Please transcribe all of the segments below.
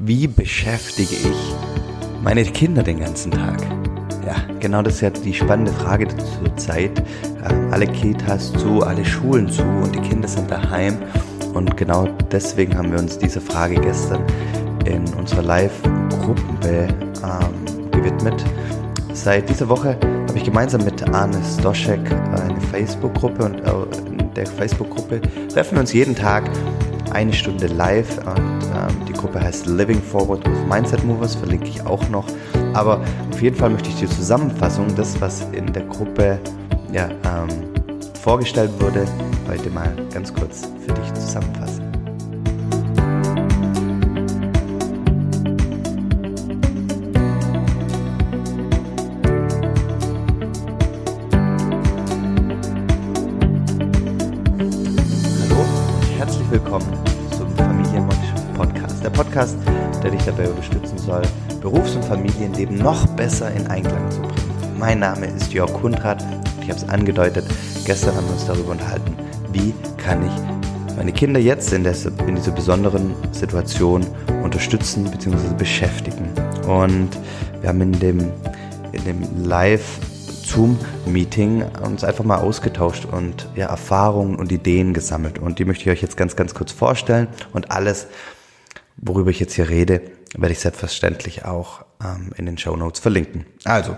Wie beschäftige ich meine Kinder den ganzen Tag? Ja, genau das ist ja die spannende Frage zur Zeit. Ähm, alle Kitas zu, alle Schulen zu und die Kinder sind daheim. Und genau deswegen haben wir uns dieser Frage gestern in unserer Live-Gruppe ähm, gewidmet. Seit dieser Woche habe ich gemeinsam mit Arne Stoschek eine Facebook-Gruppe und äh, in der Facebook-Gruppe treffen wir uns jeden Tag eine Stunde live und ähm, Gruppe heißt Living Forward with Mindset Movers, verlinke ich auch noch. Aber auf jeden Fall möchte ich die Zusammenfassung, das was in der Gruppe ja, ähm, vorgestellt wurde, heute mal ganz kurz für dich zusammenfassen. Podcast, der dich dabei unterstützen soll, Berufs- und Familienleben noch besser in Einklang zu bringen. Mein Name ist Jörg Kundrat und ich habe es angedeutet, gestern haben wir uns darüber unterhalten, wie kann ich meine Kinder jetzt in, der, in dieser besonderen Situation unterstützen bzw. beschäftigen. Und wir haben in dem, in dem Live Zoom-Meeting uns einfach mal ausgetauscht und ja, Erfahrungen und Ideen gesammelt. Und die möchte ich euch jetzt ganz, ganz kurz vorstellen und alles worüber ich jetzt hier rede, werde ich selbstverständlich auch ähm, in den Show Notes verlinken. Also,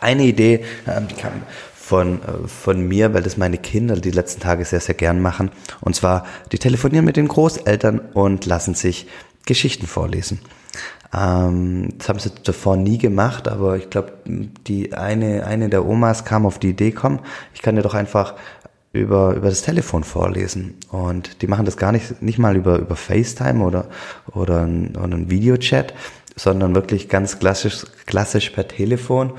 eine Idee, ähm, die kam von, äh, von mir, weil das meine Kinder die letzten Tage sehr, sehr gern machen. Und zwar, die telefonieren mit den Großeltern und lassen sich Geschichten vorlesen. Ähm, das haben sie davor nie gemacht, aber ich glaube, die eine, eine der Omas kam auf die Idee, komm, ich kann dir doch einfach über, über das Telefon vorlesen. Und die machen das gar nicht, nicht mal über, über FaceTime oder, oder ein, oder ein Videochat, sondern wirklich ganz klassisch, klassisch per Telefon.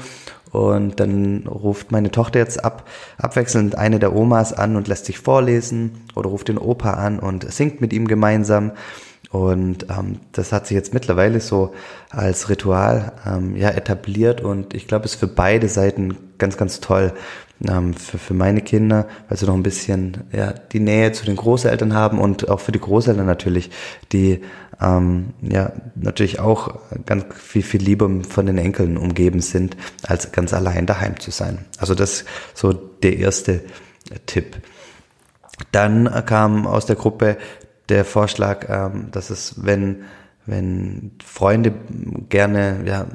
Und dann ruft meine Tochter jetzt ab, abwechselnd eine der Omas an und lässt sich vorlesen oder ruft den Opa an und singt mit ihm gemeinsam. Und ähm, das hat sich jetzt mittlerweile so als Ritual ähm, ja etabliert und ich glaube, es ist für beide Seiten ganz, ganz toll, ähm, für, für meine Kinder, weil sie noch ein bisschen ja, die Nähe zu den Großeltern haben und auch für die Großeltern natürlich, die ähm, ja natürlich auch ganz viel, viel lieber von den Enkeln umgeben sind, als ganz allein daheim zu sein. Also das so der erste Tipp. Dann kam aus der Gruppe der Vorschlag, ähm, dass es, wenn wenn Freunde gerne ja,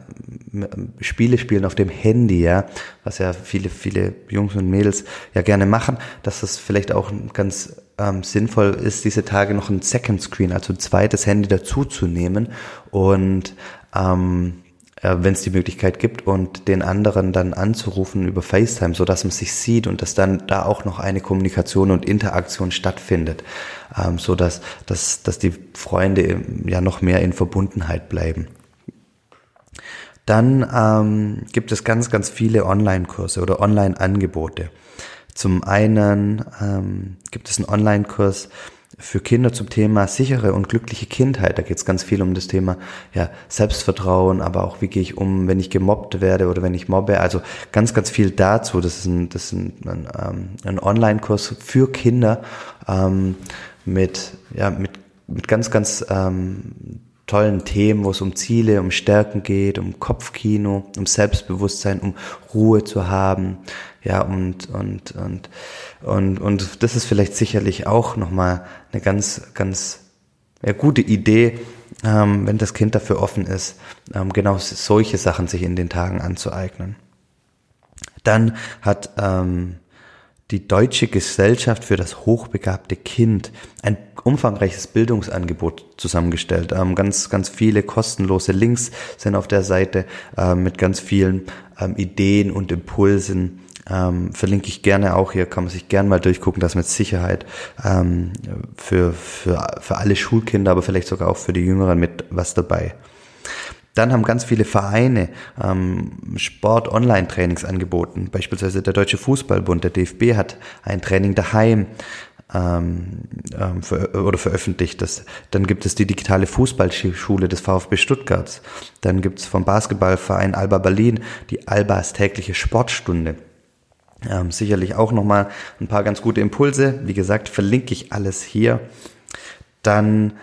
Spiele spielen auf dem Handy, ja, was ja viele, viele Jungs und Mädels ja gerne machen, dass das vielleicht auch ganz ähm, sinnvoll ist, diese Tage noch ein Second Screen, also ein zweites Handy dazu zu nehmen und ähm, äh, wenn es die Möglichkeit gibt und den anderen dann anzurufen über FaceTime, so dass man sich sieht und dass dann da auch noch eine Kommunikation und Interaktion stattfindet, ähm, so dass, dass, dass die Freunde ja noch mehr in Verbundenheit bleiben. Dann ähm, gibt es ganz, ganz viele Online-Kurse oder Online-Angebote. Zum einen ähm, gibt es einen Online-Kurs für Kinder zum Thema sichere und glückliche Kindheit. Da geht es ganz viel um das Thema ja, Selbstvertrauen, aber auch wie gehe ich um, wenn ich gemobbt werde oder wenn ich mobbe. Also ganz, ganz viel dazu. Das ist ein, das ist ein, ein, ähm, ein Online-Kurs für Kinder ähm, mit, ja, mit, mit ganz, ganz ähm, tollen Themen, wo es um Ziele, um Stärken geht, um Kopfkino, um Selbstbewusstsein, um Ruhe zu haben, ja, und, und, und, und, und das ist vielleicht sicherlich auch nochmal eine ganz, ganz ja, gute Idee, ähm, wenn das Kind dafür offen ist, ähm, genau solche Sachen sich in den Tagen anzueignen. Dann hat ähm, die Deutsche Gesellschaft für das hochbegabte Kind ein umfangreiches Bildungsangebot zusammengestellt. Ähm, ganz, ganz viele kostenlose Links sind auf der Seite äh, mit ganz vielen ähm, Ideen und Impulsen. Ähm, verlinke ich gerne auch hier, kann man sich gerne mal durchgucken, das mit Sicherheit ähm, für, für, für alle Schulkinder, aber vielleicht sogar auch für die Jüngeren mit was dabei. Dann haben ganz viele Vereine ähm, Sport-Online-Trainings angeboten. Beispielsweise der Deutsche Fußballbund, der DFB hat ein Training daheim ähm, ähm, ver oder veröffentlicht. Das, dann gibt es die digitale Fußballschule des VfB Stuttgart. Dann gibt es vom Basketballverein Alba Berlin die Albas tägliche Sportstunde. Ähm, sicherlich auch nochmal ein paar ganz gute Impulse. Wie gesagt, verlinke ich alles hier. Dann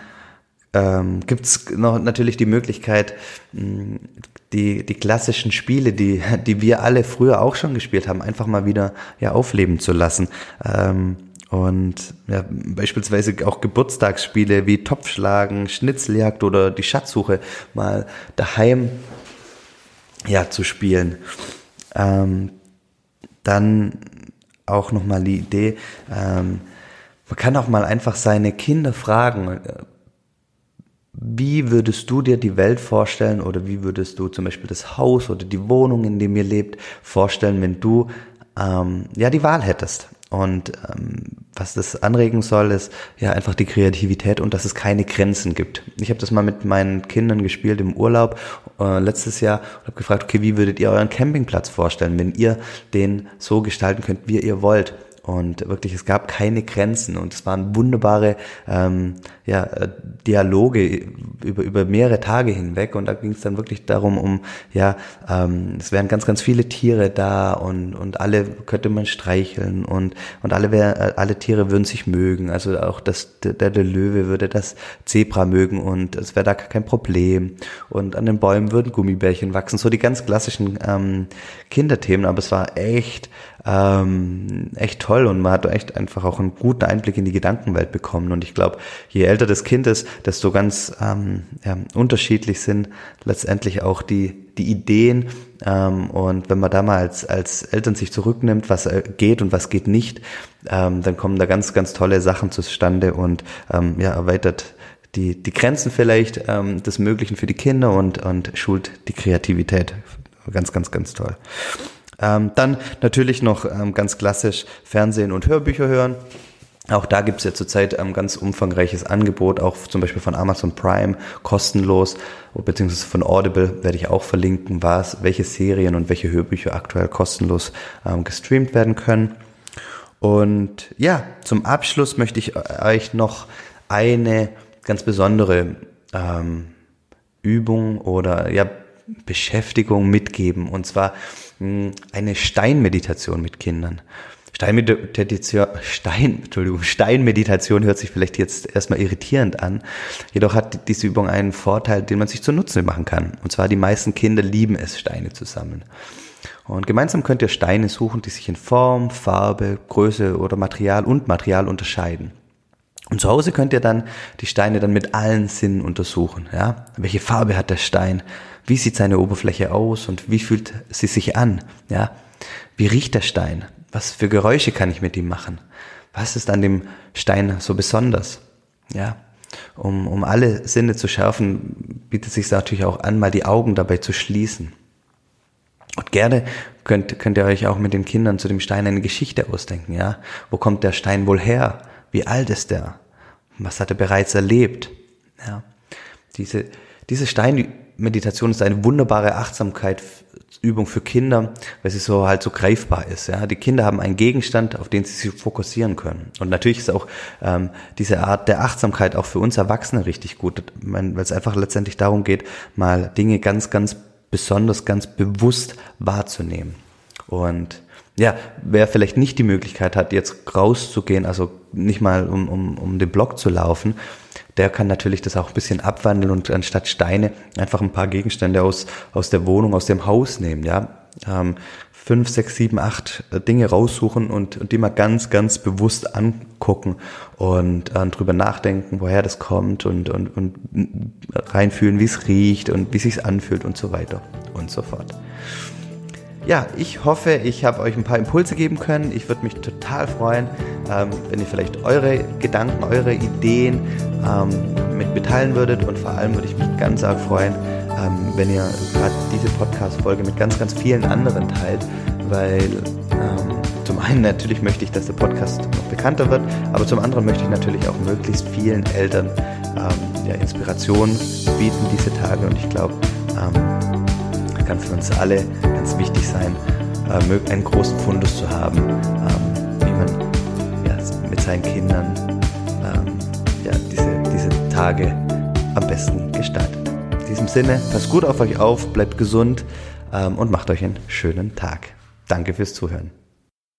ähm, gibt es noch natürlich die Möglichkeit, die, die klassischen Spiele, die, die wir alle früher auch schon gespielt haben, einfach mal wieder ja, aufleben zu lassen. Ähm, und ja, beispielsweise auch Geburtstagsspiele wie Topfschlagen, Schnitzeljagd oder die Schatzsuche mal daheim ja, zu spielen. Ähm, dann auch nochmal die Idee, ähm, man kann auch mal einfach seine Kinder fragen, äh, wie würdest du dir die Welt vorstellen oder wie würdest du zum Beispiel das Haus oder die Wohnung, in dem ihr lebt, vorstellen, wenn du ähm, ja die Wahl hättest? Und ähm, was das anregen soll, ist ja einfach die Kreativität und dass es keine Grenzen gibt. Ich habe das mal mit meinen Kindern gespielt im Urlaub äh, letztes Jahr und habe gefragt, okay, wie würdet ihr euren Campingplatz vorstellen, wenn ihr den so gestalten könnt, wie ihr wollt? Und wirklich, es gab keine Grenzen und es waren wunderbare ähm, ja, äh, Dialoge über, über mehrere Tage hinweg. Und da ging es dann wirklich darum, um, ja, ähm, es wären ganz, ganz viele Tiere da und, und alle könnte man streicheln und, und alle, wär, äh, alle Tiere würden sich mögen. Also auch das, der, der Löwe würde das Zebra mögen und es wäre da kein Problem. Und an den Bäumen würden Gummibärchen wachsen. So die ganz klassischen ähm, Kinderthemen, aber es war echt ähm, echt toll und man hat echt einfach auch einen guten Einblick in die Gedankenwelt bekommen. Und ich glaube, je älter das Kind ist, desto ganz ähm, ja, unterschiedlich sind letztendlich auch die, die Ideen. Ähm, und wenn man da mal als, als Eltern sich zurücknimmt, was äh, geht und was geht nicht, ähm, dann kommen da ganz, ganz tolle Sachen zustande und ähm, ja, erweitert die, die Grenzen vielleicht ähm, des Möglichen für die Kinder und, und schult die Kreativität. Ganz, ganz, ganz toll. Ähm, dann natürlich noch ähm, ganz klassisch Fernsehen und Hörbücher hören. Auch da gibt es ja zurzeit ein ganz umfangreiches Angebot, auch zum Beispiel von Amazon Prime, kostenlos, beziehungsweise von Audible werde ich auch verlinken, was, welche Serien und welche Hörbücher aktuell kostenlos ähm, gestreamt werden können. Und ja, zum Abschluss möchte ich euch noch eine ganz besondere ähm, Übung oder ja, Beschäftigung mitgeben. Und zwar mh, eine Steinmeditation mit Kindern. Steinmeditation, Stein, Entschuldigung, Steinmeditation hört sich vielleicht jetzt erstmal irritierend an. Jedoch hat diese Übung einen Vorteil, den man sich zunutze machen kann. Und zwar die meisten Kinder lieben es, Steine zu sammeln. Und gemeinsam könnt ihr Steine suchen, die sich in Form, Farbe, Größe oder Material und Material unterscheiden. Und zu Hause könnt ihr dann die Steine dann mit allen Sinnen untersuchen. Ja? Welche Farbe hat der Stein? Wie sieht seine Oberfläche aus und wie fühlt sie sich an? Ja? Wie riecht der Stein? Was für Geräusche kann ich mit ihm machen? Was ist an dem Stein so besonders? Ja? Um, um alle Sinne zu schärfen, bietet sich natürlich auch an, mal die Augen dabei zu schließen. Und gerne könnt, könnt ihr euch auch mit den Kindern zu dem Stein eine Geschichte ausdenken, ja? Wo kommt der Stein wohl her? Wie alt ist er? Was hat er bereits erlebt? Ja. Diese, diese Steinmeditation ist eine wunderbare Achtsamkeitsübung für Kinder, weil sie so halt so greifbar ist. Ja. Die Kinder haben einen Gegenstand, auf den sie sich fokussieren können. Und natürlich ist auch ähm, diese Art der Achtsamkeit auch für uns Erwachsene richtig gut, weil es einfach letztendlich darum geht, mal Dinge ganz, ganz besonders, ganz bewusst wahrzunehmen. Und ja, wer vielleicht nicht die Möglichkeit hat, jetzt rauszugehen, also nicht mal um, um, um den Block zu laufen, der kann natürlich das auch ein bisschen abwandeln und anstatt Steine einfach ein paar Gegenstände aus, aus der Wohnung, aus dem Haus nehmen, ja. Ähm, fünf, sechs, sieben, acht Dinge raussuchen und, und die mal ganz, ganz bewusst angucken und äh, drüber nachdenken, woher das kommt und, und, und reinfühlen, wie es riecht und wie es sich anfühlt und so weiter und so fort ja, ich hoffe, ich habe euch ein paar Impulse geben können. Ich würde mich total freuen, ähm, wenn ihr vielleicht eure Gedanken, eure Ideen ähm, mit mitteilen würdet. Und vor allem würde ich mich ganz arg freuen, ähm, wenn ihr gerade diese Podcast-Folge mit ganz, ganz vielen anderen teilt, weil ähm, zum einen natürlich möchte ich, dass der Podcast noch bekannter wird, aber zum anderen möchte ich natürlich auch möglichst vielen Eltern ähm, ja, Inspiration bieten diese Tage. Und ich glaube, ähm, kann für uns alle ganz wichtig sein, äh, einen großen Fundus zu haben, ähm, wie man mit seinen Kindern ähm, diese, diese Tage am besten gestaltet. In diesem Sinne, passt gut auf euch auf, bleibt gesund ähm, und macht euch einen schönen Tag. Danke fürs Zuhören.